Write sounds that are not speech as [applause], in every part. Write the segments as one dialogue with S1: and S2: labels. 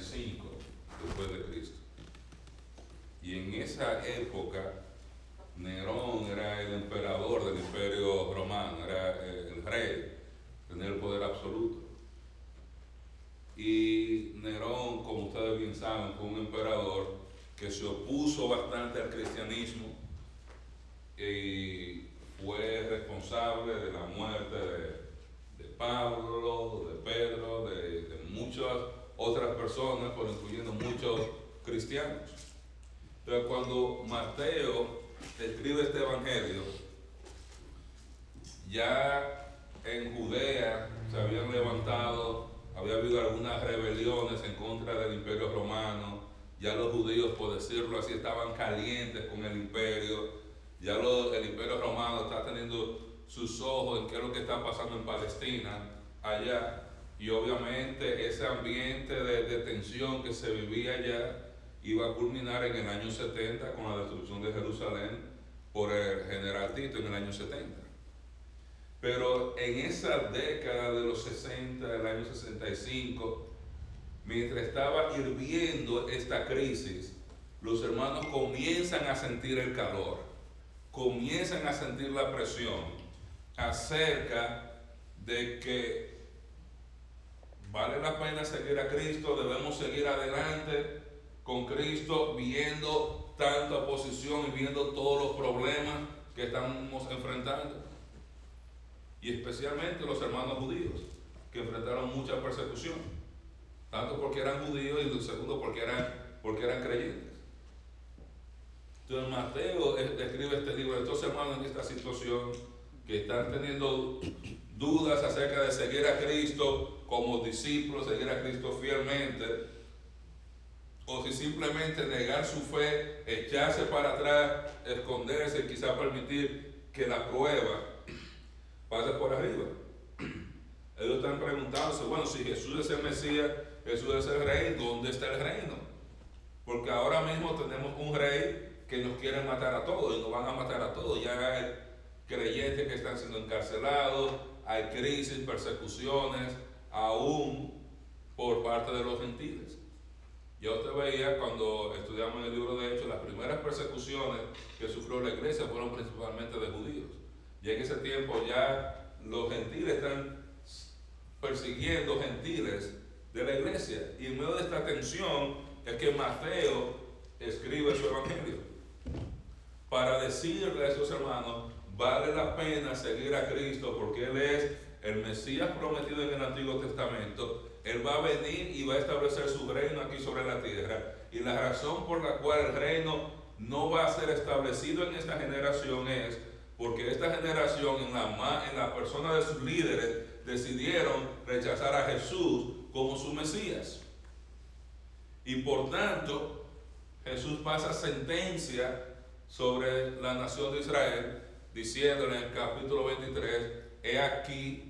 S1: 65 después de Cristo. Y en esa época, Nerón era el emperador del imperio romano, era eh, el rey, tenía el poder absoluto. Y Nerón, como ustedes bien saben, fue un emperador que se opuso bastante al cristianismo y fue responsable de la muerte de, Pablo, de Pedro, de, de muchas otras personas, por incluyendo muchos cristianos. Entonces cuando Mateo escribe este evangelio, ya en Judea se habían levantado, había habido algunas rebeliones en contra del imperio romano, ya los judíos, por decirlo así, estaban calientes con el imperio, ya el imperio romano está teniendo sus ojos en qué es lo que está pasando en Palestina, allá, y obviamente ese ambiente de, tensión que se vivía allá iba a culminar en el año 70 con la destrucción de Jerusalén por el general Tito en el año 70. Pero en esa década de los 60, del año 65, mientras estaba hirviendo esta crisis, los hermanos comienzan a sentir el calor, comienzan a sentir la presión acerca de que Vale la pena seguir a Cristo, debemos seguir adelante con Cristo viendo tanta oposición y viendo todos los problemas que estamos enfrentando. Y especialmente los hermanos judíos, que enfrentaron mucha persecución, tanto porque eran judíos y segundo porque eran, porque eran creyentes. Entonces Mateo escribe este libro, estos hermanos en esta situación que están teniendo dudas acerca de seguir a Cristo como discípulos, seguir a Cristo fielmente, o si simplemente negar su fe, echarse para atrás, esconderse, quizá permitir que la prueba pase por arriba. Ellos están preguntándose, bueno, si Jesús es el Mesías, Jesús es el rey, ¿dónde está el reino? Porque ahora mismo tenemos un rey que nos quiere matar a todos y nos van a matar a todos. Ya hay creyentes que están siendo encarcelados, hay crisis, persecuciones, aún por parte de los gentiles. Yo te veía cuando estudiamos el libro de Hechos, las primeras persecuciones que sufrió la iglesia fueron principalmente de judíos. Y en ese tiempo ya los gentiles están persiguiendo gentiles de la iglesia. Y en medio de esta tensión es que Mateo escribe su evangelio para decirle a esos hermanos, vale la pena seguir a Cristo porque Él es el Mesías prometido en el Antiguo Testamento. Él va a venir y va a establecer su reino aquí sobre la tierra. Y la razón por la cual el reino no va a ser establecido en esta generación es porque esta generación en la, en la persona de sus líderes decidieron rechazar a Jesús como su Mesías. Y por tanto, Jesús pasa sentencia sobre la nación de Israel diciéndole en el capítulo 23, he aquí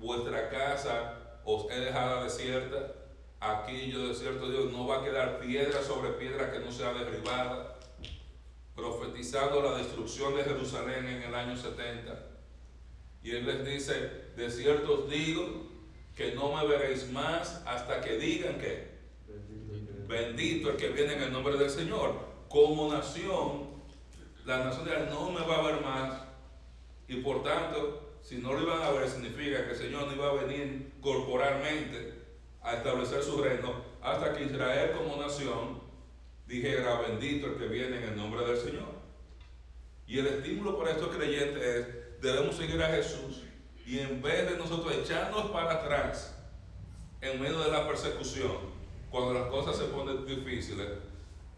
S1: vuestra casa os he dejado desierta, aquí yo desierto Dios, no va a quedar piedra sobre piedra que no sea derribada, profetizando la destrucción de Jerusalén en el año 70. Y él les dice, de cierto os digo que no me veréis más hasta que digan que bendito el que viene en el nombre del Señor. Como nación la nación de no me va a ver más y por tanto, si no lo iban a ver, significa que el Señor no iba a venir corporalmente a establecer su reino hasta que Israel como nación dijera bendito el que viene en el nombre del Señor. Y el estímulo para estos creyentes es, debemos seguir a Jesús y en vez de nosotros echarnos para atrás en medio de la persecución, cuando las cosas se ponen difíciles,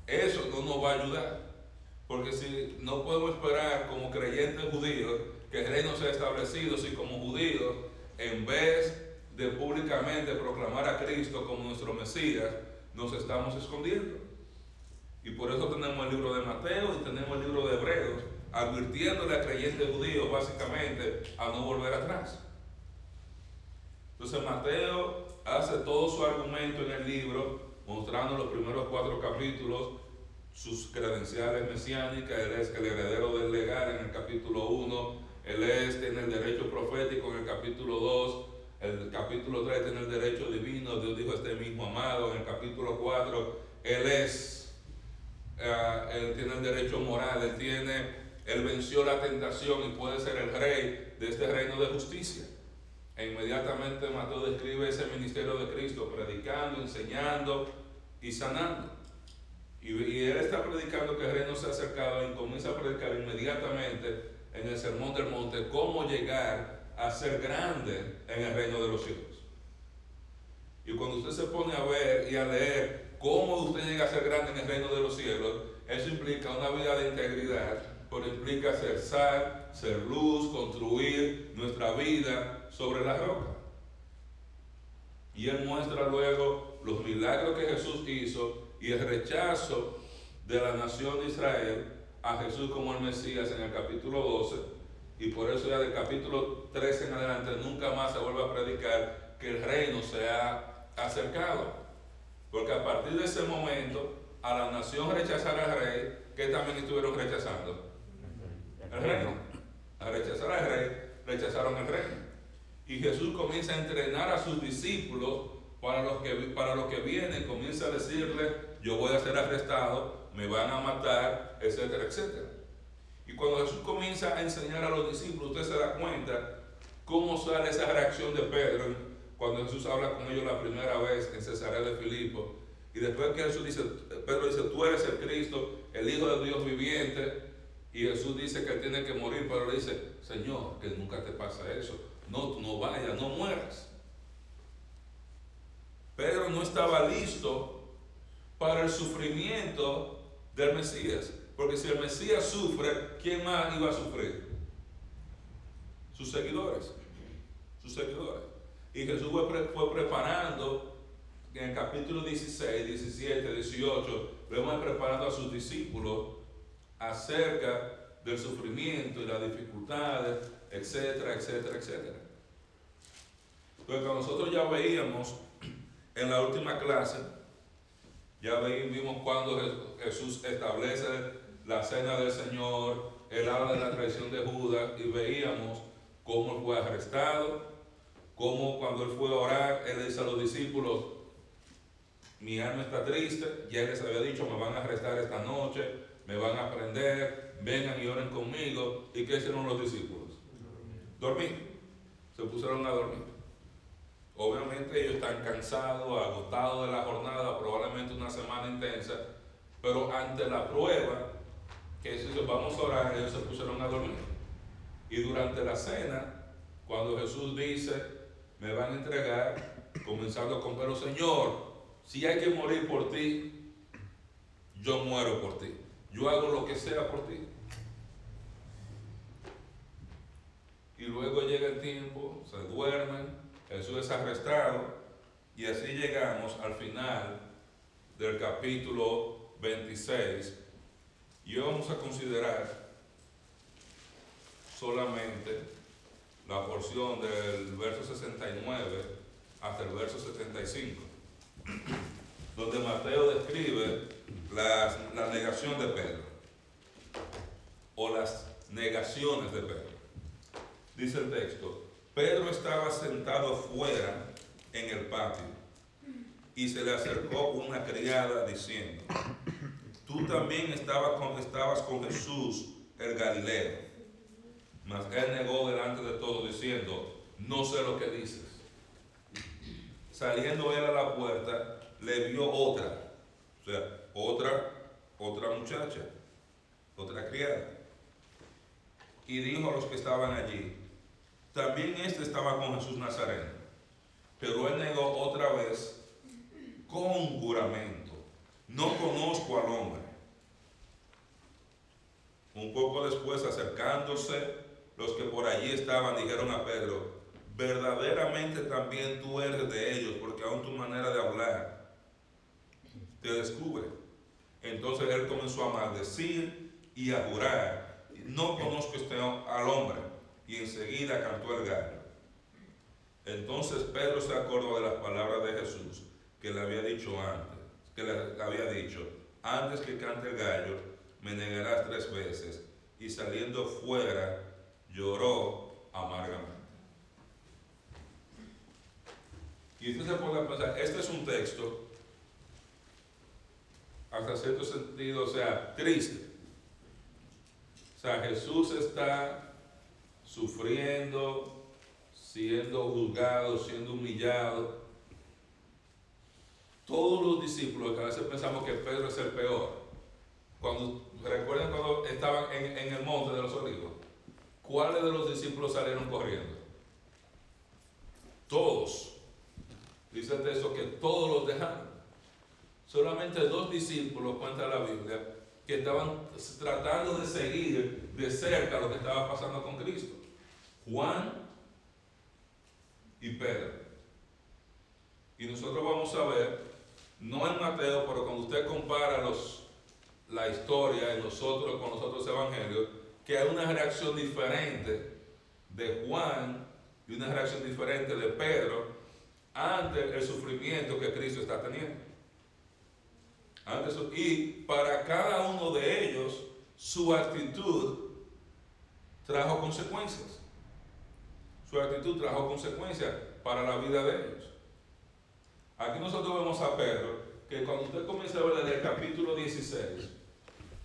S1: eso no nos va a ayudar. Porque si no podemos esperar como creyentes judíos que el reino sea establecido, si como judíos, en vez de públicamente proclamar a Cristo como nuestro Mesías, nos estamos escondiendo. Y por eso tenemos el libro de Mateo y tenemos el libro de Hebreos, advirtiéndole a creyentes judíos básicamente a no volver atrás. Entonces Mateo hace todo su argumento en el libro, mostrando los primeros cuatro capítulos sus credenciales mesiánicas, él es el heredero del legal en el capítulo 1, él es, tiene el derecho profético en el capítulo 2, el capítulo 3 tiene el derecho divino, Dios dijo este mismo amado, en el capítulo 4 Él es, uh, Él tiene el derecho moral, Él tiene, Él venció la tentación y puede ser el rey de este reino de justicia. E inmediatamente Mateo describe ese ministerio de Cristo, predicando, enseñando y sanando. Y, y, él está predicando que el reino se ha acercado y comienza a predicar inmediatamente en el Sermón del Monte cómo llegar a ser grande en el reino de los cielos. Y cuando usted se pone a ver y a leer cómo usted llega a ser grande en el reino de los cielos, eso implica una vida de integridad, pero implica ser sal, ser luz, construir nuestra vida sobre la roca. Y él muestra luego los milagros que Jesús hizo y el rechazo de la nación de Israel a Jesús como el Mesías en el capítulo 12 y por eso ya del capítulo 13 en adelante nunca más se vuelve a predicar que el reino se ha acercado. Porque a partir de ese momento, a la nación rechazar al rey, que también estuvieron rechazando? El reino. A rechazar al rey, rechazaron el reino. Y Jesús comienza a entrenar a sus discípulos para los que, para los que vienen, comienza a decirle, yo voy a ser arrestado, me van a matar, etcétera, etcétera. Y cuando Jesús comienza a enseñar a los discípulos, usted se da cuenta cómo sale esa reacción de Pedro cuando Jesús habla con ellos la primera vez en Cesarea de Filipo. Y después que Jesús dice, Pedro dice, tú eres el Cristo, el Hijo de Dios viviente. Y Jesús dice que tiene que morir, pero le dice, Señor, que nunca te pasa eso. No, no vayas, no mueras. Pedro no estaba listo para el sufrimiento del Mesías. Porque si el Mesías sufre, ¿quién más iba a sufrir? Sus seguidores. Sus seguidores. Y Jesús fue, fue preparando en el capítulo 16, 17, 18, vemos preparando a sus discípulos acerca del sufrimiento y las dificultades, etcétera, etcétera, etcétera. Porque nosotros ya veíamos en la última clase, ya vimos cuando Jesús establece la cena del Señor, él habla de la traición de Judas y veíamos cómo él fue arrestado, cómo cuando él fue a orar, él dice a los discípulos, mi alma está triste, ya les había dicho, me van a arrestar esta noche, me van a prender, vengan y oren conmigo. ¿Y qué hicieron los discípulos? Dormir. Se pusieron a dormir. Obviamente ellos están cansados, agotados de la jornada, probablemente una semana intensa, pero ante la prueba, que si vamos a orar, ellos se pusieron a dormir. Y durante la cena, cuando Jesús dice, me van a entregar, comenzando con, pero Señor, si hay que morir por ti, yo muero por ti. Yo hago lo que sea por ti. Y luego llega el tiempo, se duermen, Jesús es arrestado y así llegamos al final del capítulo 26 y vamos a considerar solamente la porción del verso 69 hasta el verso 75, donde Mateo describe la, la negación de Pedro, o las negaciones de Pedro. Dice el texto, Pedro estaba sentado fuera en el patio y se le acercó una criada diciendo, tú también estabas con, con Jesús el Galileo. Mas él negó delante de todos diciendo, no sé lo que dices. Saliendo él a la puerta, le vio otra, o sea, otra, otra muchacha, otra criada. Y dijo a los que estaban allí, también este estaba con Jesús Nazareno. Pero él negó otra vez con juramento, no conozco al hombre. Un poco después, acercándose, los que por allí estaban dijeron a Pedro, verdaderamente también tú eres de ellos, porque aún tu manera de hablar te descubre. Entonces él comenzó a maldecir y a jurar, no conozco este, al hombre, y enseguida cantó el gallo. Entonces Pedro se acordó de las palabras de Jesús que le había dicho antes, que le había dicho, antes que cante el gallo, me negarás tres veces. Y saliendo fuera, lloró amargamente. Y usted se pone pensar, este es un texto, hasta cierto sentido, o sea, triste. O sea, Jesús está sufriendo, siendo juzgado, siendo humillado. Todos los discípulos, que a veces pensamos que Pedro es el peor. Cuando, recuerden cuando estaban en, en el monte de los olivos, ¿cuáles de los discípulos salieron corriendo? Todos. Dice el texto que todos los dejaron. Solamente dos discípulos, cuenta la Biblia, que estaban tratando de seguir de cerca lo que estaba pasando con Cristo. Juan y Pedro. Y nosotros vamos a ver, no en Mateo, pero cuando usted compara los, la historia en nosotros con los otros evangelios, que hay una reacción diferente de Juan y una reacción diferente de Pedro ante el sufrimiento que Cristo está teniendo. y para cada uno de ellos, su actitud trajo consecuencias. Su actitud trajo consecuencias para la vida de ellos. Aquí nosotros vemos a Pedro que cuando usted comienza a ver desde el capítulo 16,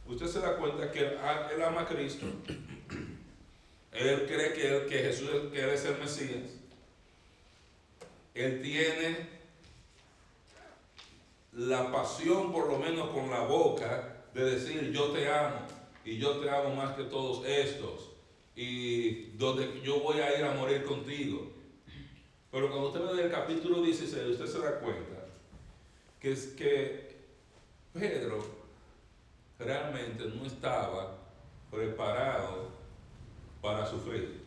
S1: usted se da cuenta que él, ama a Cristo. Él cree que, que Jesús que es el Mesías. Él tiene la pasión, por lo menos con la boca, de decir yo te amo y yo te amo más que todos estos y donde yo voy a ir a morir contigo. Pero cuando usted ve el capítulo 16, usted se da cuenta que es que Pedro realmente no estaba preparado para sufrir,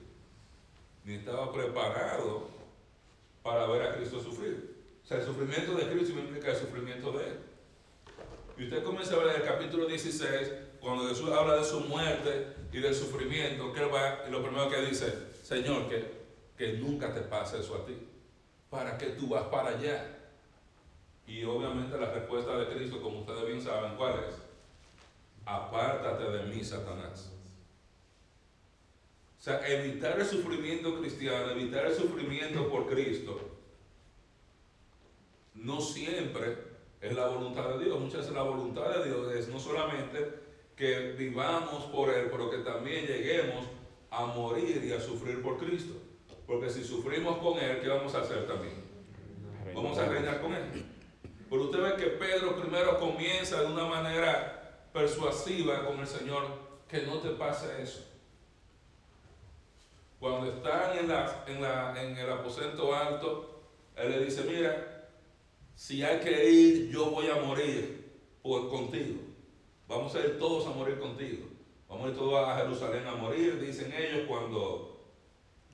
S1: ni estaba preparado para ver a Cristo sufrir. O sea, el sufrimiento de Cristo implica el sufrimiento de Él. Y usted comienza a ver el capítulo 16, cuando Jesús habla de su muerte y del sufrimiento, que va, y lo primero que dice, Señor, que, que nunca te pase eso a ti. ¿Para qué tú vas para allá? Y obviamente la respuesta de Cristo, como ustedes bien saben, ¿cuál es? Apártate de mí, Satanás. O sea, evitar el sufrimiento cristiano, evitar el sufrimiento por Cristo, no siempre es la voluntad de Dios. Muchas veces la voluntad de Dios es no solamente que vivamos por Él, pero que también lleguemos a morir y a sufrir por Cristo. Porque si sufrimos con Él, ¿qué vamos a hacer también? Vamos a reinar con Él. Pero usted ve que Pedro primero comienza de una manera persuasiva con el Señor, que no te pase eso. Cuando están en, la, en, la, en el aposento alto, Él le dice, mira, si hay que ir, yo voy a morir por contigo. Vamos a ir todos a morir contigo. Vamos a ir todos a Jerusalén a morir, dicen ellos, cuando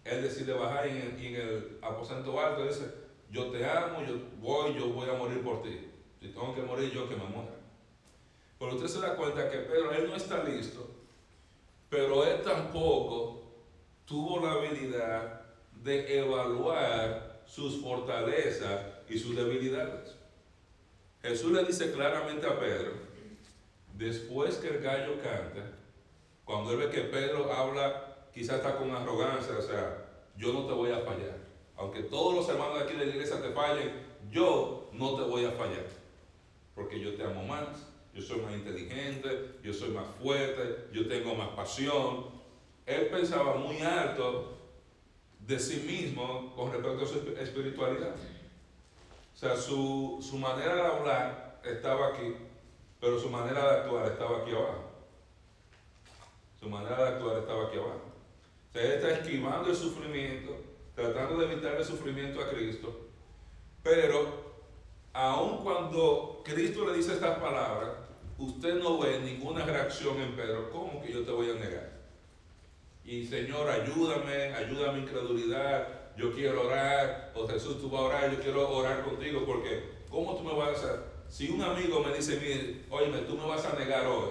S1: él decide bajar en el, en el aposento alto, dice, yo te amo, yo voy, yo voy a morir por ti. Si tengo que morir, yo que me muera. Pero usted se da cuenta que Pedro, él no está listo, pero él tampoco tuvo la habilidad de evaluar sus fortalezas y sus debilidades. Jesús le dice claramente a Pedro, Después que el gallo canta, cuando él ve que Pedro habla, quizás está con arrogancia, o sea, yo no te voy a fallar. Aunque todos los hermanos de aquí de la iglesia te fallen, yo no te voy a fallar. Porque yo te amo más, yo soy más inteligente, yo soy más fuerte, yo tengo más pasión. Él pensaba muy alto de sí mismo con respecto a su espiritualidad. O sea, su, su manera de hablar estaba aquí pero su manera de actuar estaba aquí abajo. Su manera de actuar estaba aquí abajo. O sea, él está esquivando el sufrimiento, tratando de evitar el sufrimiento a Cristo, pero aun cuando Cristo le dice estas palabras, usted no ve ninguna reacción en Pedro. ¿Cómo que yo te voy a negar? Y Señor, ayúdame, ayuda a mi incredulidad, yo quiero orar, o Jesús, tú vas a orar, yo quiero orar contigo, porque ¿cómo tú me vas a? Si un amigo me dice, mire, oye, tú me vas a negar hoy,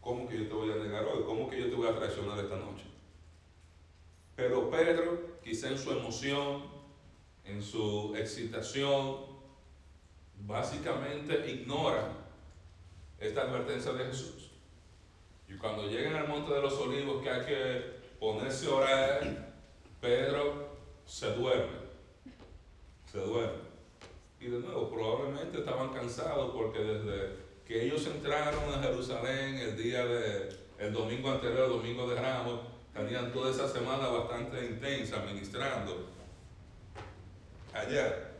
S1: ¿cómo que yo te voy a negar hoy? ¿Cómo que yo te voy a traicionar esta noche? Pero Pedro, quizá en su emoción, en su excitación, básicamente ignora esta advertencia de Jesús. Y cuando llegan al monte de los olivos que hay que ponerse a orar, Pedro se duerme. Se duerme. Y de nuevo, probablemente estaban cansados porque desde que ellos entraron a Jerusalén el día de, el domingo anterior, el domingo de Ramos, tenían toda esa semana bastante intensa ministrando allá.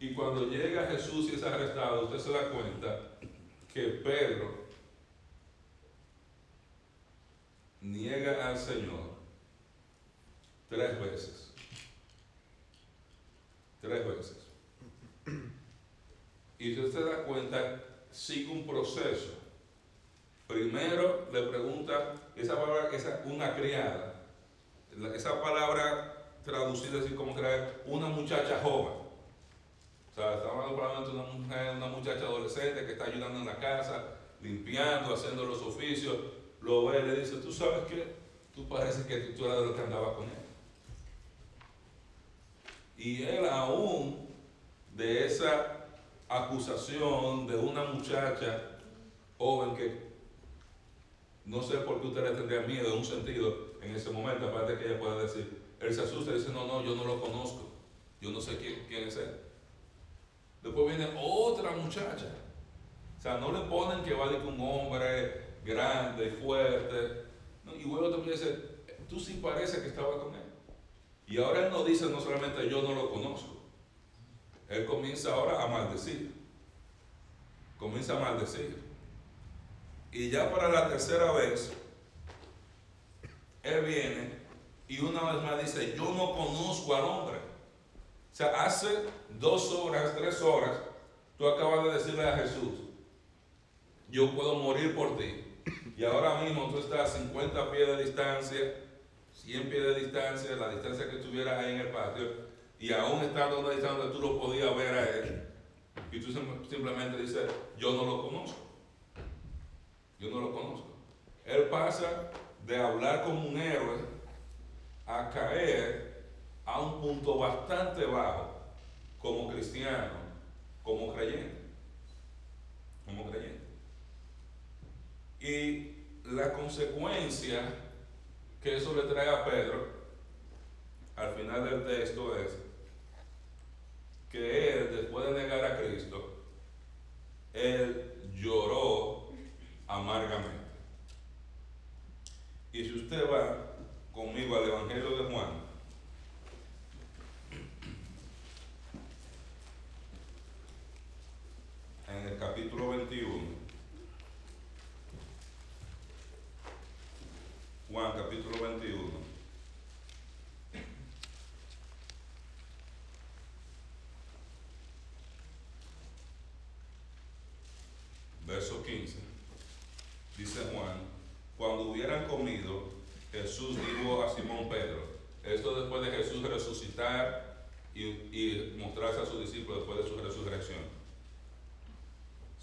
S1: Y cuando llega Jesús y es arrestado, usted se da cuenta que Pedro niega al Señor tres veces. Tres veces. Y si usted se da cuenta, sigue un proceso. Primero le pregunta, esa palabra, esa, una criada, esa palabra traducida así como crear una muchacha joven. O sea, estamos hablando de una mujer, una muchacha adolescente que está ayudando en la casa, limpiando, haciendo los oficios. Lo ve y le dice, tú sabes qué, tú parece que tú eras de lo que andaba con él. Y él aún de esa acusación de una muchacha joven que no sé por qué usted le tendría miedo en un sentido en ese momento, aparte que ella pueda decir, él se asusta y dice, no, no, yo no lo conozco, yo no sé quién, quién es él. Después viene otra muchacha. O sea, no le ponen que va de un hombre grande, fuerte. Y luego también dice, tú sí parece que estaba con él. Y ahora él no dice no solamente yo no lo conozco. Él comienza ahora a maldecir. Comienza a maldecir. Y ya para la tercera vez, él viene y una vez más dice, yo no conozco al hombre. O sea, hace dos horas, tres horas, tú acabas de decirle a Jesús, yo puedo morir por ti. Y ahora mismo tú estás a 50 pies de distancia, 100 pies de distancia, la distancia que estuvieras ahí en el patio, y aún estando a una distancia donde tú lo podías ver a él, y tú simplemente dices, yo no lo conozco. Yo no lo conozco. Él pasa de hablar como un héroe a caer a un punto bastante bajo como cristiano, como creyente. Como creyente. Y la consecuencia que eso le trae a Pedro al final del texto es que él, después de negar a Cristo, él lloró amargamente. Y si usted va conmigo al Evangelio de Juan, en el capítulo 21, Juan capítulo 21, verso 15. Dice Juan, cuando hubieran comido, Jesús dijo a Simón Pedro, esto después de Jesús resucitar y, y mostrarse a sus discípulos después de su resurrección.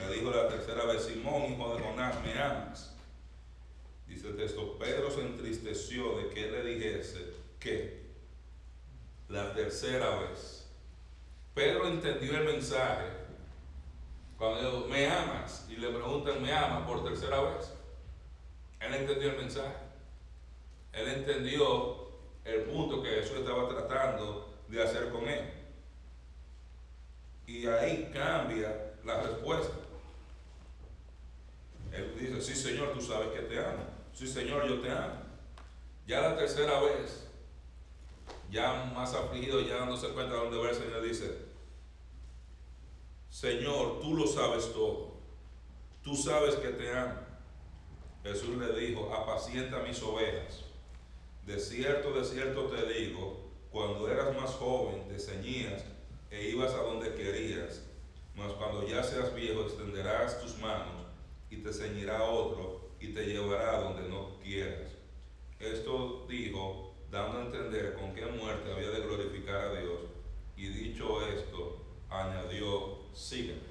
S1: Le dijo la tercera vez, Simón, hijo de Jonás, ¿me amas? Dice el texto, Pedro se entristeció de que él le dijese que la tercera vez. Pedro entendió el mensaje. Cuando ¿me amas? Y le preguntan, ¿me amas? por tercera vez. Él entendió el mensaje. Él entendió el punto que Jesús estaba tratando de hacer con él. Y ahí cambia la respuesta. Él dice, sí Señor, tú sabes que te amo. Sí Señor, yo te amo. Ya la tercera vez, ya más afligido, ya dándose cuenta de dónde va el Señor, dice, Señor, tú lo sabes todo. Tú sabes que te amo. Jesús le dijo, apacienta mis ovejas. De cierto, de cierto te digo, cuando eras más joven te ceñías e ibas a donde querías, mas cuando ya seas viejo extenderás tus manos y te ceñirá otro y te llevará donde no quieras. Esto dijo, dando a entender con qué muerte había de glorificar a Dios. Y dicho esto, añadió, sígueme.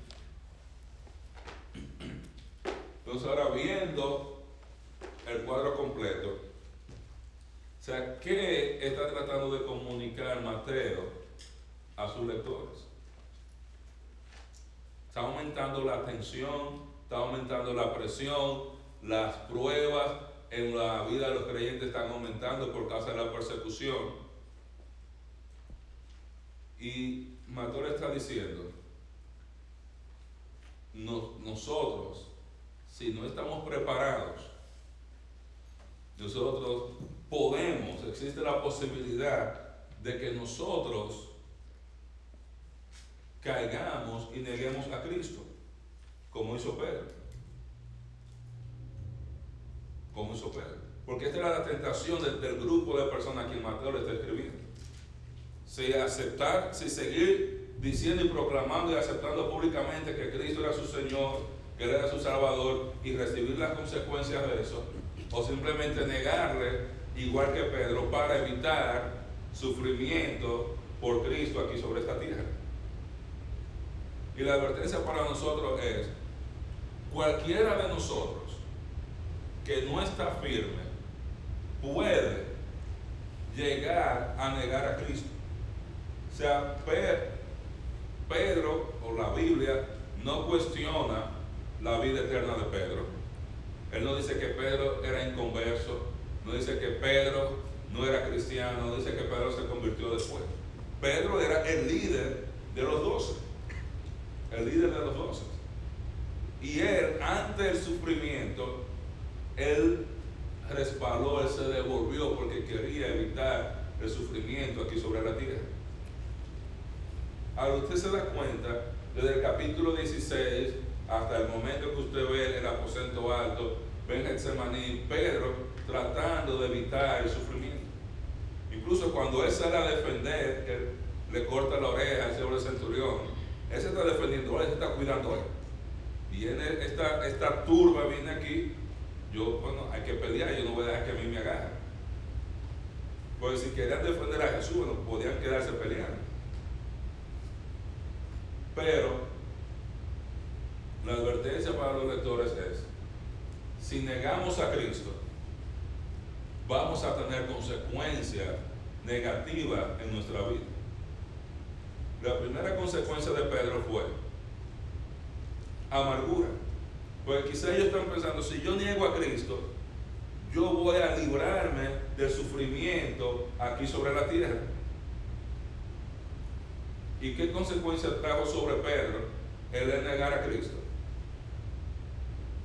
S1: Entonces ahora viendo el cuadro completo, o sea, ¿qué está tratando de comunicar Mateo a sus lectores? Está aumentando la tensión, está aumentando la presión, las pruebas en la vida de los creyentes están aumentando por causa de la persecución. Y Mateo está diciendo, nosotros, si no estamos preparados, nosotros podemos, existe la posibilidad de que nosotros caigamos y neguemos a Cristo, como hizo Pedro. Como hizo Pedro. Porque esta era la tentación del, del grupo de personas que Mateo le está escribiendo si aceptar, si seguir diciendo y proclamando y aceptando públicamente que Cristo era su Señor, que Él era su Salvador y recibir las consecuencias de eso, o simplemente negarle, igual que Pedro, para evitar sufrimiento por Cristo aquí sobre esta tierra. Y la advertencia para nosotros es, cualquiera de nosotros que no está firme puede llegar a negar a Cristo. O sea, Pedro o la Biblia no cuestiona la vida eterna de Pedro. Él no dice que Pedro era inconverso, no dice que Pedro no era cristiano, no dice que Pedro se convirtió después. Pedro era el líder de los doce, el líder de los doce. Y él, ante el sufrimiento, él respaldó, él se devolvió porque quería evitar el sufrimiento aquí sobre la tierra. Ahora usted se da cuenta, desde el capítulo 16 hasta el momento que usted ve el aposento alto, ven Getsemaní, Pedro tratando de evitar el sufrimiento. Incluso cuando él sale a defender, que le corta la oreja al señor centurión, él se está defendiendo, él se está cuidando él. Viene esta, esta turba, viene aquí, yo, bueno, hay que pelear, yo no voy a dejar que a mí me agarren. Pues si querían defender a Jesús, bueno, podían quedarse peleando. Pero la advertencia para los lectores es, si negamos a Cristo, vamos a tener consecuencias negativas en nuestra vida. La primera consecuencia de Pedro fue amargura. Porque quizás ellos están pensando, si yo niego a Cristo, yo voy a librarme del sufrimiento aquí sobre la tierra. ¿Y qué consecuencia trajo sobre Pedro el negar a Cristo?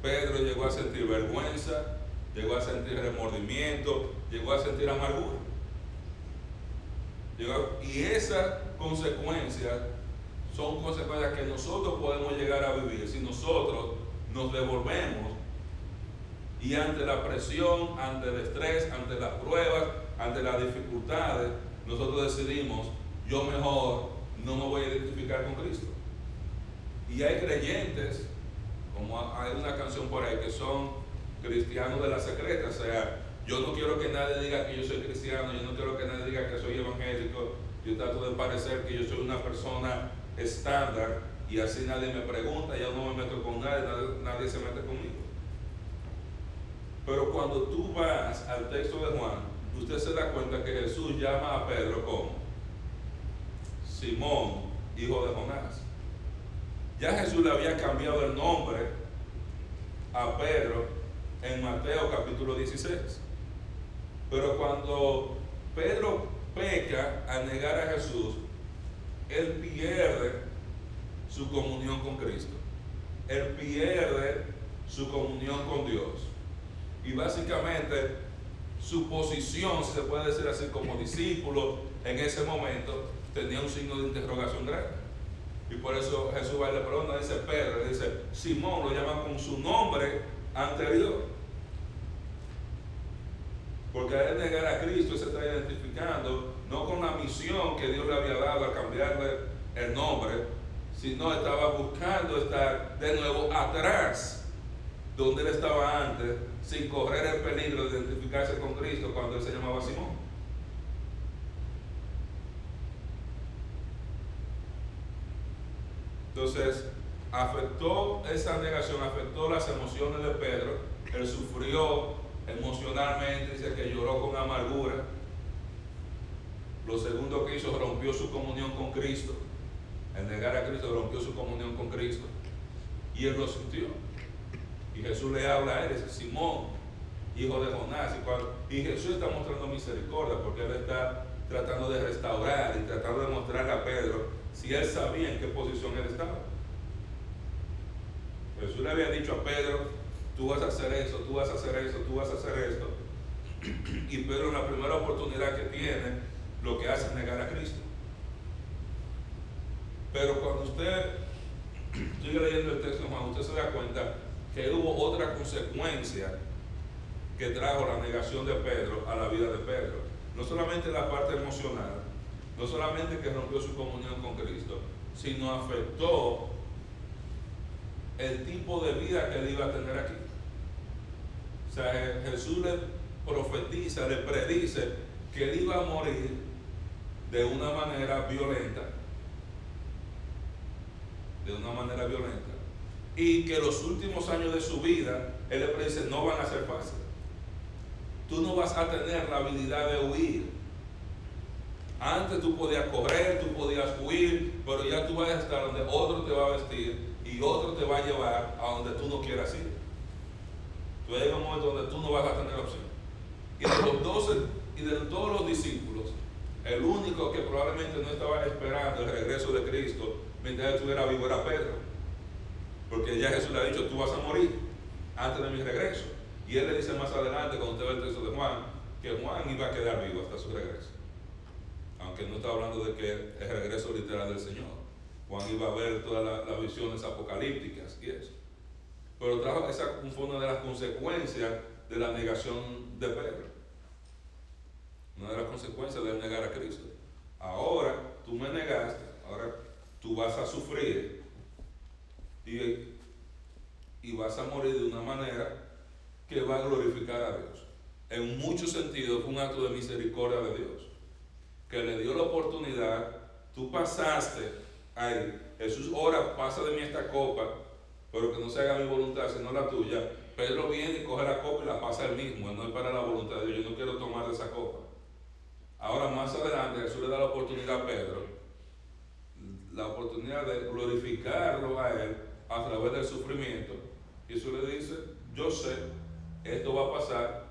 S1: Pedro llegó a sentir vergüenza, llegó a sentir remordimiento, llegó a sentir amargura. y esas consecuencias son consecuencias que nosotros podemos llegar a vivir si nosotros nos devolvemos y ante la presión, ante el estrés, ante las pruebas, ante las dificultades, nosotros decidimos, yo mejor no me voy a identificar con Cristo. Y hay creyentes, como hay una canción por ahí, que son cristianos de la secreta, o sea, yo no quiero que nadie diga que yo soy cristiano, yo no quiero que nadie diga que soy evangélico, yo trato de parecer que yo soy una persona estándar y así nadie me pregunta, yo no me meto con nadie, nadie, nadie se mete conmigo. Pero cuando tú vas al texto de Juan, usted se da cuenta que Jesús llama a Pedro como Simón, hijo de Jonás. Ya Jesús le había cambiado el nombre a Pedro en Mateo capítulo 16. Pero cuando Pedro peca al negar a Jesús, él pierde su comunión con Cristo. Él pierde su comunión con Dios. Y básicamente su posición, se puede decir así, como discípulo en ese momento, tenía un signo de interrogación grande. Y por eso Jesús va y le dice Pedro, dice, Simón lo llama con su nombre anterior. Porque al negar a Cristo se está identificando no con la misión que Dios le había dado al cambiarle el nombre, sino estaba buscando estar de nuevo atrás, donde él estaba antes, sin correr el peligro de identificarse con Cristo cuando él se llamaba Simón. Entonces, afectó esa negación, afectó las emociones de Pedro. Él sufrió emocionalmente, dice que lloró con amargura. Lo segundo que hizo, rompió su comunión con Cristo. El negar a Cristo rompió su comunión con Cristo. Y él lo sintió. Y Jesús le habla a él, dice, Simón, hijo de Jonás. Y, Jesús está mostrando misericordia porque él está tratando de restaurar y tratando de mostrarle a Pedro si él sabía en qué posición él estaba. Jesús le había dicho a Pedro, tú vas a hacer eso, tú vas a hacer eso, tú vas a hacer esto. [clears throat] Y Pedro en la primera oportunidad que tiene, lo que hace es negar a Cristo. Pero cuando usted [clears throat] sigue leyendo el texto Juan, usted se da cuenta que hubo otra consecuencia que trajo la negación de Pedro a la vida de Pedro. No solamente la parte emocional, no solamente que rompió su comunión con Cristo, sino afectó el tipo de vida que él iba a tener aquí. O sea, Jesús le profetiza, le predice que él iba a morir de una manera violenta, de una manera violenta, y que los últimos años de su vida, él le predice, no van a ser fáciles. Tú no vas a tener la habilidad de huir. Antes tú podías correr, tú podías huir, pero ya tú vas a estar donde otro te va a vestir y otro te va a llevar a donde tú no quieras ir. Tú llega un momento donde tú no vas a tener opción. Y de los doce y de todos los discípulos, el único que probablemente no estaba esperando el regreso de Cristo mientras él estuviera vivo era Pedro. Porque ya Jesús le ha dicho, tú vas a morir antes de mi regreso. Y él le dice más adelante, cuando usted ve el texto de Juan, que Juan iba a quedar vivo hasta su regreso. Aunque no está hablando de que el regreso literal del Señor. Juan iba a ver todas las visiones apocalípticas y eso. Pero trajo esa fue una de las consecuencias de la negación de Pedro. Una de las consecuencias de negar a Cristo. Ahora tú me negaste, ahora tú vas a sufrir y, y vas a morir de una manera que va a glorificar a Dios. En muchos sentidos fue un acto de misericordia de Dios, que le dio la oportunidad, tú pasaste ay, Jesús ora, pasa de mí esta copa, pero que no se haga mi voluntad, sino la tuya. Pedro viene y coge la copa y la pasa él mismo, no es para la voluntad de Dios, yo no quiero tomar de esa copa. Ahora más adelante Jesús le da la oportunidad a Pedro, la oportunidad de glorificarlo a él a través del sufrimiento. Jesús le dice, yo sé, esto va a pasar,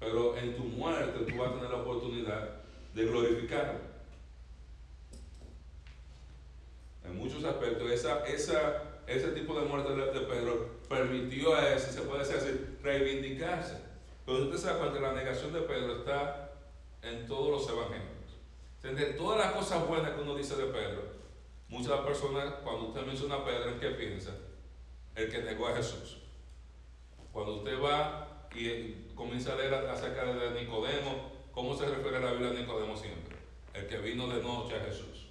S1: pero en tu muerte tú vas a tener la oportunidad de glorificarlo en muchos aspectos, esa, esa, ese tipo de muerte de, Pedro permitió a ese, se puede decir así, reivindicarse. Pero usted se que la negación de Pedro está en todos los evangelios. De todas las cosas buenas que uno dice de Pedro, muchas personas, cuando usted menciona a Pedro, ¿en qué piensa? El que negó a Jesús. Cuando usted va y comienza a leer acerca de Nicodemo, ¿cómo se refiere a la Biblia a Nicodemo siempre? El que vino de noche a Jesús.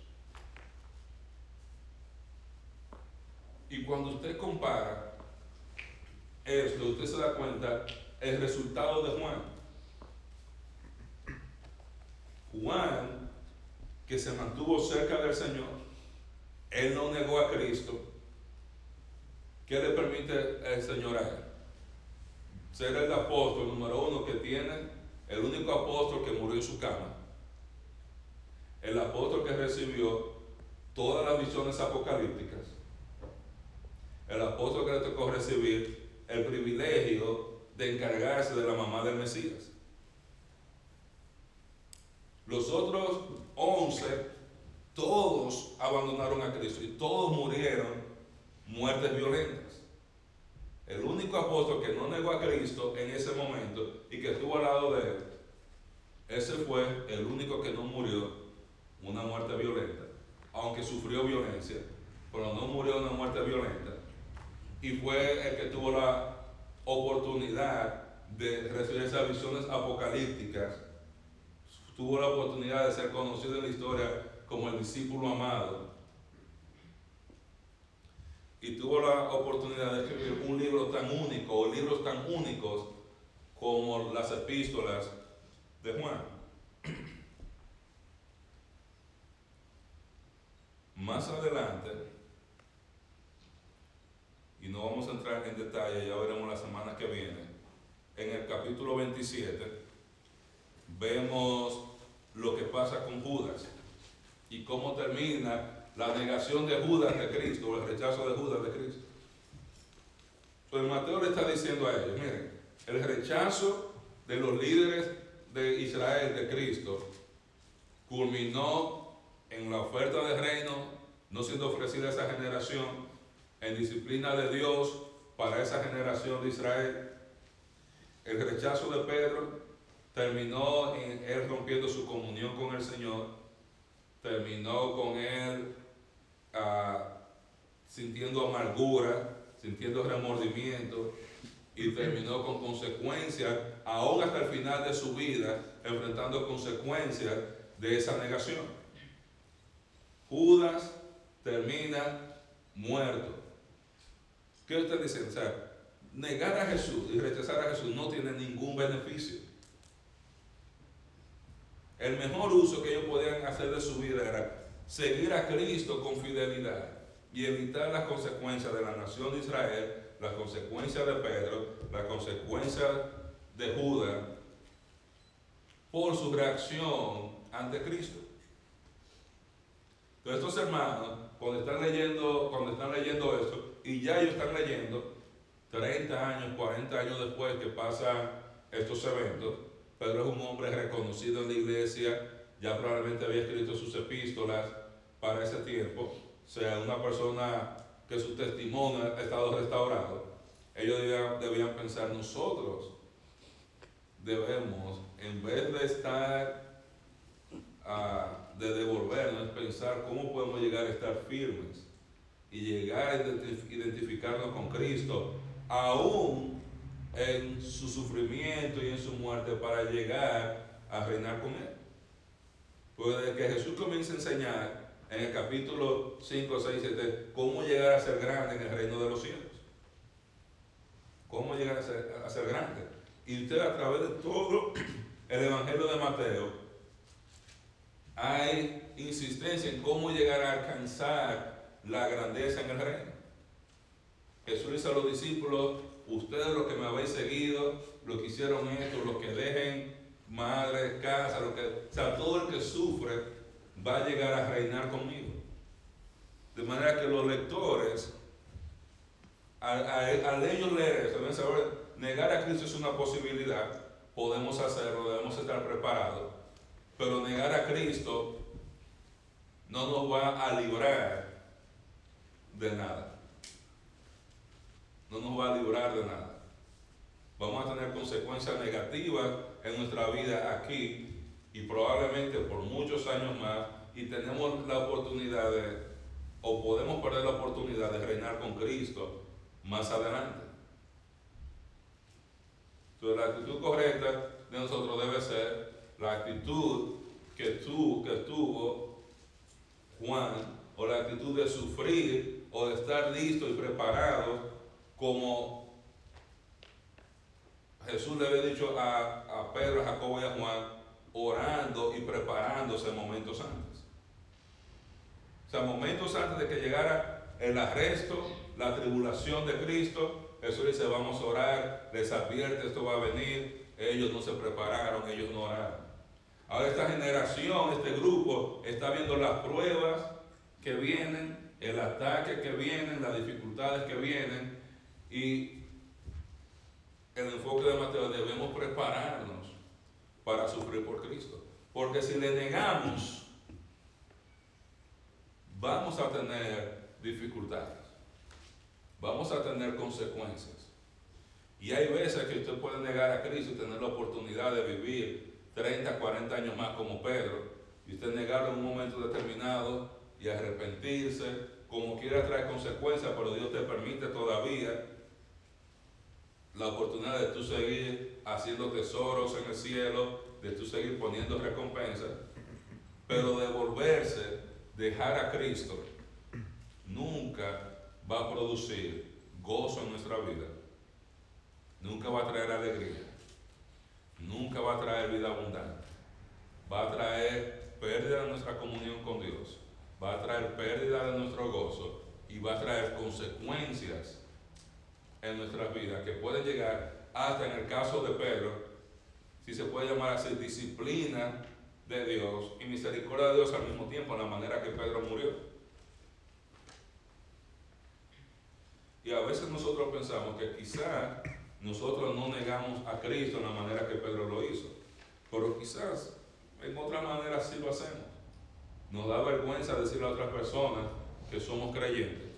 S1: Y cuando usted compara esto, usted se da cuenta el resultado de Juan. Juan, que se mantuvo cerca del Señor, él no negó a Cristo. ¿Qué le permite el Señor a él? Ser el apóstol número uno que tiene, el único apóstol que murió en su cama. El apóstol que recibió todas las visiones apocalípticas el apóstol que le tocó recibir el privilegio de encargarse de la mamá del Mesías. Los otros once, todos abandonaron a Cristo y todos murieron muertes violentas. El único apóstol que no negó a Cristo en ese momento y que estuvo al lado de él, ese fue el único que no murió una muerte violenta, aunque sufrió violencia, pero no murió una muerte violenta y fue el que tuvo la oportunidad de recibir esas visiones apocalípticas, tuvo la oportunidad de ser conocido en la historia como el discípulo amado. Y tuvo la oportunidad de escribir un libro tan único, o libros tan únicos como las epístolas de Juan. Más adelante, y no vamos a entrar en detalle, ya veremos la semana que viene, en el capítulo 27 vemos lo que pasa con Judas y cómo termina la negación de Judas de Cristo, o el rechazo de Judas de Cristo. Pues Mateo le está diciendo a ellos, miren, el rechazo de los líderes de Israel, de Cristo, culminó en la oferta de reino, no siendo ofrecida a esa generación, en disciplina de Dios para esa generación de Israel. El rechazo de Pedro terminó en él rompiendo su comunión con el Señor, terminó con él ah, sintiendo amargura, sintiendo remordimiento y terminó con consecuencias, aún hasta el final de su vida, enfrentando consecuencias de esa negación. Judas termina muerto. ¿Qué usted dice? O sea, negar a Jesús y rechazar a Jesús no tiene ningún beneficio. El mejor uso que ellos podían hacer de su vida era seguir a Cristo con fidelidad y evitar las consecuencias de la nación de Israel, las consecuencias de Pedro, las consecuencias de Judas por su reacción ante Cristo. Entonces estos hermanos, cuando están leyendo, cuando están leyendo esto, y ya ellos están leyendo, 30 años, 40 años después que pasan estos eventos, Pedro es un hombre reconocido en la iglesia, ya probablemente había escrito sus epístolas para ese tiempo, sea, una persona que su testimonio ha estado restaurado. Ellos debían, pensar, nosotros debemos, en vez de estar, uh, de devolvernos, pensar cómo podemos llegar a estar firmes y llegar a identificarnos con Cristo, aún en su sufrimiento y en su muerte para llegar a reinar con Él. Pues desde que Jesús comienza a enseñar en el capítulo 5, 6, 7, cómo llegar a ser grande en el reino de los cielos. Cómo llegar a ser, a ser grande. Y usted a través de todo [clears throat] el Evangelio de Mateo, hay insistencia en cómo llegar a alcanzar la grandeza en el reino. Jesús dice a los discípulos, ustedes los que me habéis seguido, los que hicieron esto, los que dejen madre, casa, lo que, o sea, todo el que sufre va a llegar a reinar conmigo. De manera que los lectores, al, ellos leer eso, saber, negar a Cristo es una posibilidad, podemos hacerlo, debemos estar preparados, pero negar a Cristo no nos va a librar de nada no nos va a librar de nada. Vamos a tener consecuencias negativas en nuestra vida aquí y probablemente por muchos años más y tenemos la oportunidad de, o podemos perder la oportunidad de reinar con Cristo más adelante. Entonces la actitud correcta de nosotros debe ser la actitud que, tú, que tuvo Juan, o la actitud de sufrir o de estar listo y preparado como Jesús le había dicho a, Pedro, a Jacobo y a Juan, orando y preparándose momentos antes. O sea, momentos antes de que llegara el arresto, la tribulación de Cristo, Jesús dice, vamos a orar, les advierte, esto va a venir, ellos no se prepararon, ellos no oraron. Ahora esta generación, este grupo, está viendo las pruebas que vienen, el ataque que vienen, las dificultades que vienen, y el enfoque de Mateo debemos prepararnos para sufrir por Cristo. Porque si le negamos, vamos a tener dificultades. Vamos a tener consecuencias. Y hay veces que usted puede negar a Cristo y tener la oportunidad de vivir 30, 40 años más como Pedro. Y usted negarlo en un momento determinado y arrepentirse, como quiera traer consecuencias, pero Dios te permite todavía la oportunidad de tú seguir haciendo tesoros en el cielo, de tú seguir poniendo recompensas, pero devolverse, dejar a Cristo, nunca va a producir gozo en nuestra vida, nunca va a traer alegría, nunca va a traer vida abundante, va a traer pérdida de nuestra comunión con Dios, va a traer pérdida de nuestro gozo y va a traer consecuencias en nuestras vidas que pueden llegar hasta en el caso de Pedro, si se puede llamar así, disciplina de Dios y misericordia de Dios al mismo tiempo, en la manera que Pedro murió. Y a veces nosotros pensamos que quizás nosotros no negamos a Cristo en la manera que Pedro lo hizo, pero quizás en otra manera sí lo hacemos. Nos da vergüenza decirle a otras personas que somos creyentes.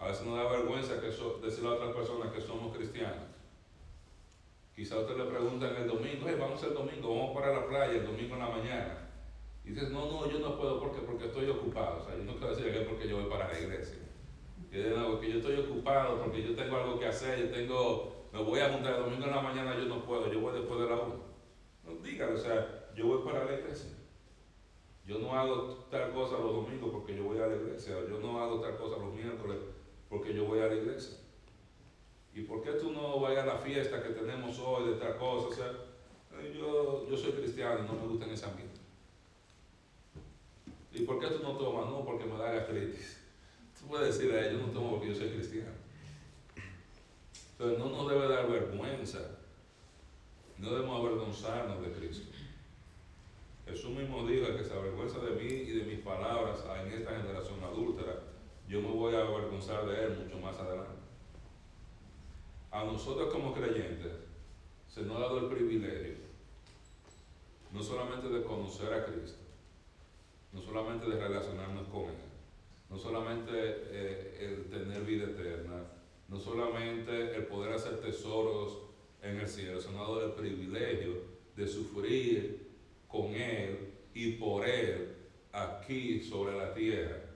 S1: A veces nos da vergüenza que decirle a otras personas que somos cristianos. Quizá usted le pregunta en el domingo, vamos el domingo, vamos para la playa el domingo en la mañana. Y dices, no, no, yo no puedo porque, porque estoy ocupado. O sea, yo no quiero decir que es porque yo voy para la iglesia. Y de nuevo, que yo estoy ocupado porque yo tengo algo que hacer, yo tengo, me voy a juntar el domingo en la mañana, yo no puedo, yo voy después de la una. No dígale, o sea, yo voy para la iglesia. Yo no hago tal cosa los domingos porque yo voy a la iglesia. Yo no hago tal cosa los miércoles porque yo voy a la iglesia. ¿Y por qué tú no vayas a la fiesta que tenemos hoy de tal cosa? Yo, yo soy cristiano y no me gusta en ese ambiente. ¿Y por qué tú no tomas? No, porque me da gastritis. [laughs] Tú puedes decir a ellos, no tomo porque yo soy cristiano. Entonces no nos debe dar vergüenza. No debemos avergonzarnos de Cristo. Jesús mismo dijo que se avergüenza de mí y de mis palabras en esta generación adúltera. Yo me voy a avergonzar de él mucho más adelante. A nosotros como creyentes se nos ha dado el privilegio no solamente de conocer a Cristo, no solamente de relacionarnos con Él, no solamente eh, el tener vida eterna, no solamente el poder hacer tesoros en el cielo, se nos ha dado el privilegio de sufrir con Él y por Él aquí sobre la tierra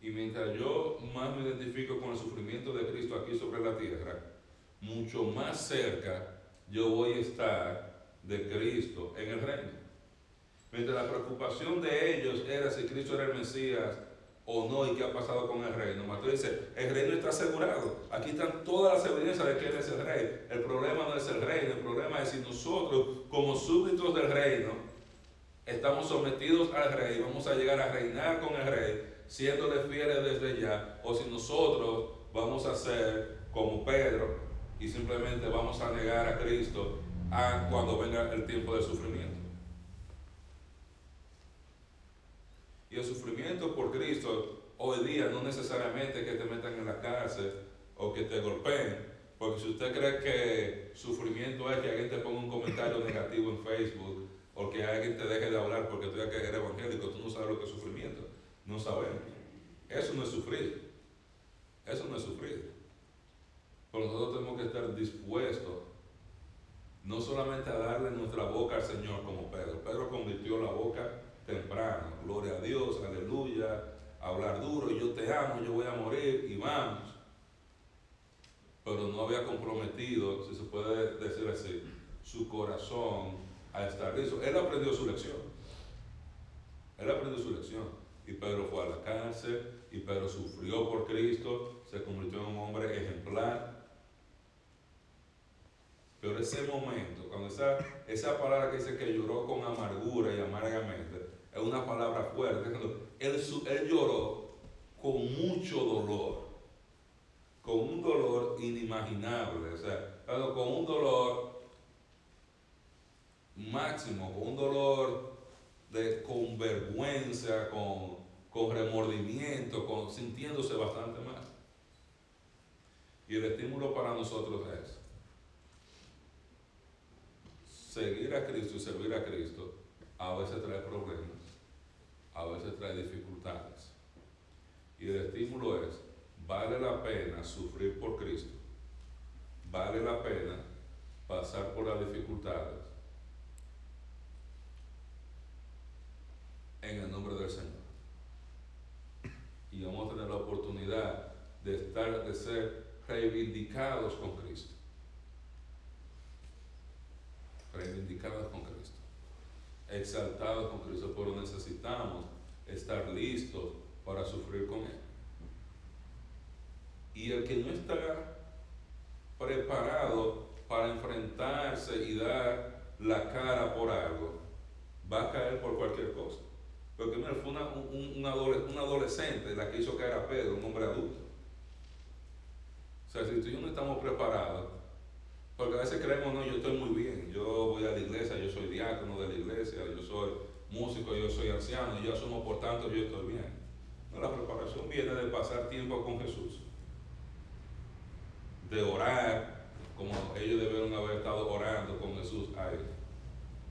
S1: y mientras yo más me identifico con el sufrimiento de Cristo aquí sobre la tierra, mucho más cerca yo voy a estar de Cristo en el reino. Mientras la preocupación de ellos era si Cristo era el Mesías o no y qué ha pasado con el reino. Mateo dice, el reino está asegurado. Aquí están todas las evidencias de que Él es el rey. El problema no es el reino, el problema es si nosotros como súbditos del reino estamos sometidos al rey, vamos a llegar a reinar con el rey siéndole fieles desde ya, o si nosotros vamos a ser como Pedro y simplemente vamos a negar a Cristo a cuando venga el tiempo del sufrimiento. Y el sufrimiento por Cristo hoy día no necesariamente que te metan en la cárcel o que te golpeen, porque si usted cree que sufrimiento es que alguien te ponga un comentario negativo en Facebook o que alguien te deje de hablar porque tú ya que eres evangélico, tú no sabes lo que es sufrimiento. No sabemos. Eso no es sufrir. Eso no es sufrir. Pero nosotros tenemos que estar dispuestos no solamente a darle nuestra boca al Señor como Pedro. Pedro convirtió la boca temprano. Gloria a Dios, aleluya. Hablar duro, yo te amo, yo voy a morir y vamos. Pero no había comprometido, si se puede decir así, su corazón a estar listo. Él aprendió su lección. Él aprendió su lección. Y Pedro fue a la cárcel, y Pedro sufrió por Cristo, se convirtió en un hombre ejemplar. Pero ese momento, cuando esa, esa palabra que dice que lloró con amargura y amargamente, es una palabra fuerte. Él, él lloró con mucho dolor, con un dolor inimaginable, o sea, con un dolor máximo, con un dolor de, con vergüenza, con, con remordimiento, con, sintiéndose bastante mal. Y el estímulo para nosotros es seguir a Cristo y servir a Cristo a veces trae problemas, a veces trae dificultades. Y el estímulo es, vale la pena sufrir por Cristo, vale la pena pasar por las dificultades en el nombre del Señor. Y vamos a tener la oportunidad de ser reivindicados con Cristo. Reivindicados con Cristo. Exaltados con Cristo, pero necesitamos estar listos para sufrir con Él. Y el que no está preparado para enfrentarse y dar la cara por algo, va a caer por cualquier cosa. Porque fue una, un, un, adolescente la que hizo caer a Pedro, un hombre adulto. Tú y yo no estamos preparados, porque a veces creemos, no, yo estoy muy bien, yo voy a la iglesia, yo soy diácono de la iglesia, yo soy músico, yo soy anciano, yo asumo por tanto, yo estoy bien. No, la preparación viene de pasar tiempo con Jesús, de orar, como ellos debieron haber estado orando con Jesús a él.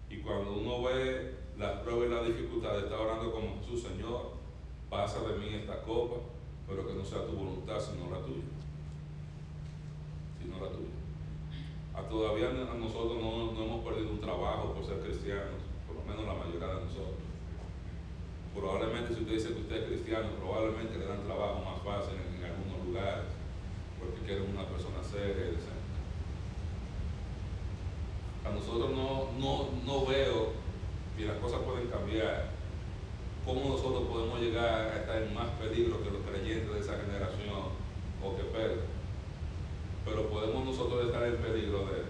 S1: Y cuando uno ve las pruebas y las dificultades, está orando con Jesús, Señor, pasa de mí esta copa, pero que no sea tu voluntad, sino la tuya. Sino la tuya. A todavía nosotros no, no hemos perdido un trabajo por ser cristianos, por lo menos la mayoría de nosotros. Probablemente si usted dice que usted es cristiano, probablemente le dan trabajo más fácil en, algunos lugares, porque quieren una persona seria y decente. A nosotros no, no, no veo, y las cosas pueden cambiar, cómo nosotros podemos llegar a estar en más peligro que los creyentes de esa generación o que Pedro. Pero podemos nosotros estar en peligro de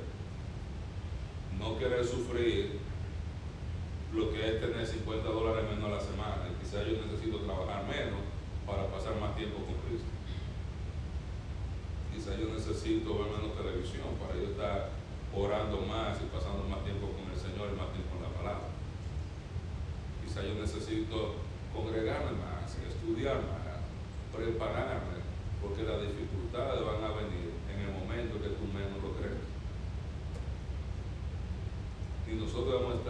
S1: no querer sufrir lo que es tener 50 dólares menos a la semana. Quizás yo necesito trabajar menos para pasar más tiempo con Cristo. Quizás yo necesito ver menos televisión para yo estar orando más y pasando más tiempo con el Señor y más tiempo en la palabra. Quizá yo necesito congregarme más, estudiar más, prepararme, porque las dificultades van a venir en el momento que tú menos lo crees. Y nosotros debemos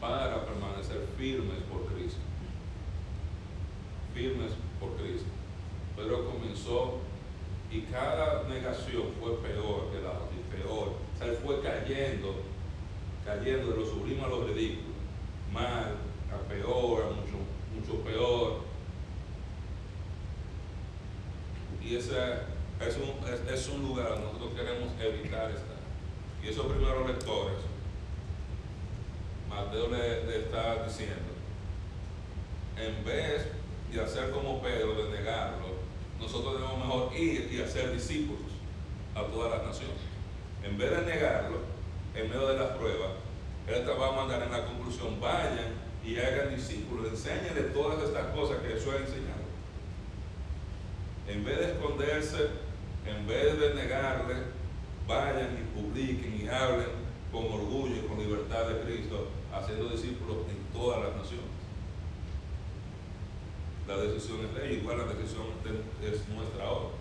S1: para permanecer. Firmes por Cristo. Pero comenzó y cada negación fue peor que la otra peor. O sea, él fue cayendo, cayendo de lo sublime a lo ridículo. Mal, a peor, a mucho, mucho peor. Y ese es un, es, es un lugar donde nosotros queremos evitar estar. Y esos primeros lectores, Mateo le, le está diciendo, en vez de hacer como Pedro, de negarlo, nosotros debemos mejor ir y hacer discípulos a todas las naciones en vez de negarlo, en medio de las pruebas, Él te va a mandar en la conclusión, vayan y hagan discípulos, enséñenle todas estas cosas que Jesús ha enseñado. En vez de esconderse, en vez de negarle, vayan y publiquen y hablen con orgullo y con libertad de Cristo, haciendo discípulos en todas las naciones. La decisión es de igual la decisión es nuestra ahora.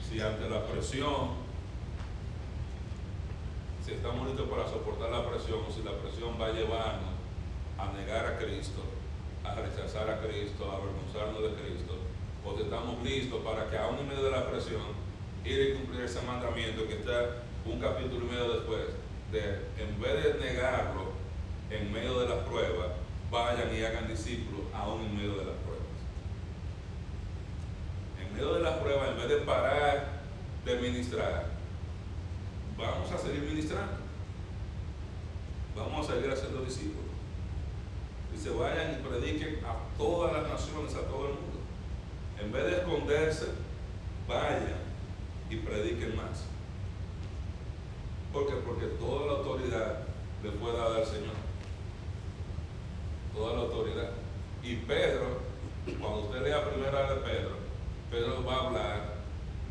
S1: Si ante la presión si estamos listos para soportar la presión o si la presión va a llevarnos a negar a Cristo, a rechazar a Cristo, a avergonzarnos de Cristo, o si estamos listos para que aún en medio de la presión ir y cumplir ese mandamiento que está un capítulo y medio después, de en vez de negarlo en medio de las pruebas, vayan y hagan discípulos aún en medio de las pruebas. En medio de las pruebas, en vez de parar de ministrar, vamos a seguir ministrando. Vamos a seguir haciendo discípulos. Dice, vayan y prediquen a todas las naciones, a todo el mundo. En vez de esconderse, vayan y prediquen más. ¿Por qué? Porque toda la autoridad le fue dada al Señor. Toda la autoridad. Y Pedro, cuando usted lea primera de Pedro, Pedro va a hablar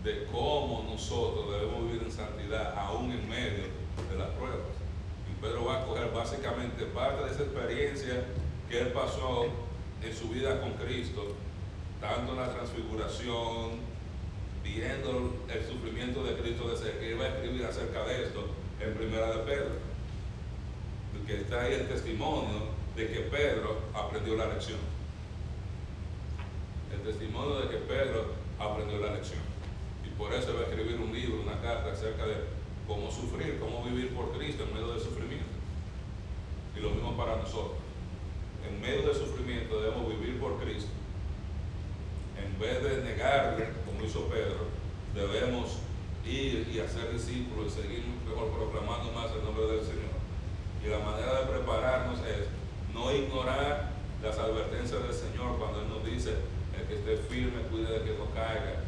S1: de cómo nosotros debemos vivir en santidad aún en medio de las pruebas. Y Pedro va a coger básicamente parte de esa experiencia que él pasó en su vida con Cristo, tanto en la transfiguración, viendo el sufrimiento de Cristo desde que iba a escribir acerca de esto en Primera de Pedro. Que está ahí el testimonio de que Pedro aprendió la lección. El testimonio de que Pedro aprendió la lección. Por eso va a escribir un libro, una carta acerca de cómo sufrir, cómo vivir por Cristo en medio del sufrimiento. Y lo mismo para nosotros. En medio del sufrimiento debemos vivir por Cristo. En vez de negarle, como hizo Pedro, debemos ir y hacer discípulos y seguir mejor proclamando más el nombre del Señor. Y la manera de prepararnos es no ignorar las advertencias del Señor cuando Él nos dice, el que esté firme, cuide de que no caiga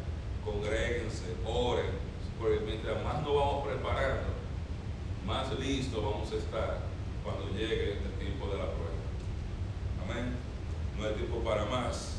S1: congréguense, oren, porque mientras más nos vamos preparando, más listos vamos a estar cuando llegue el tiempo de la prueba. Amén. No hay tiempo para más.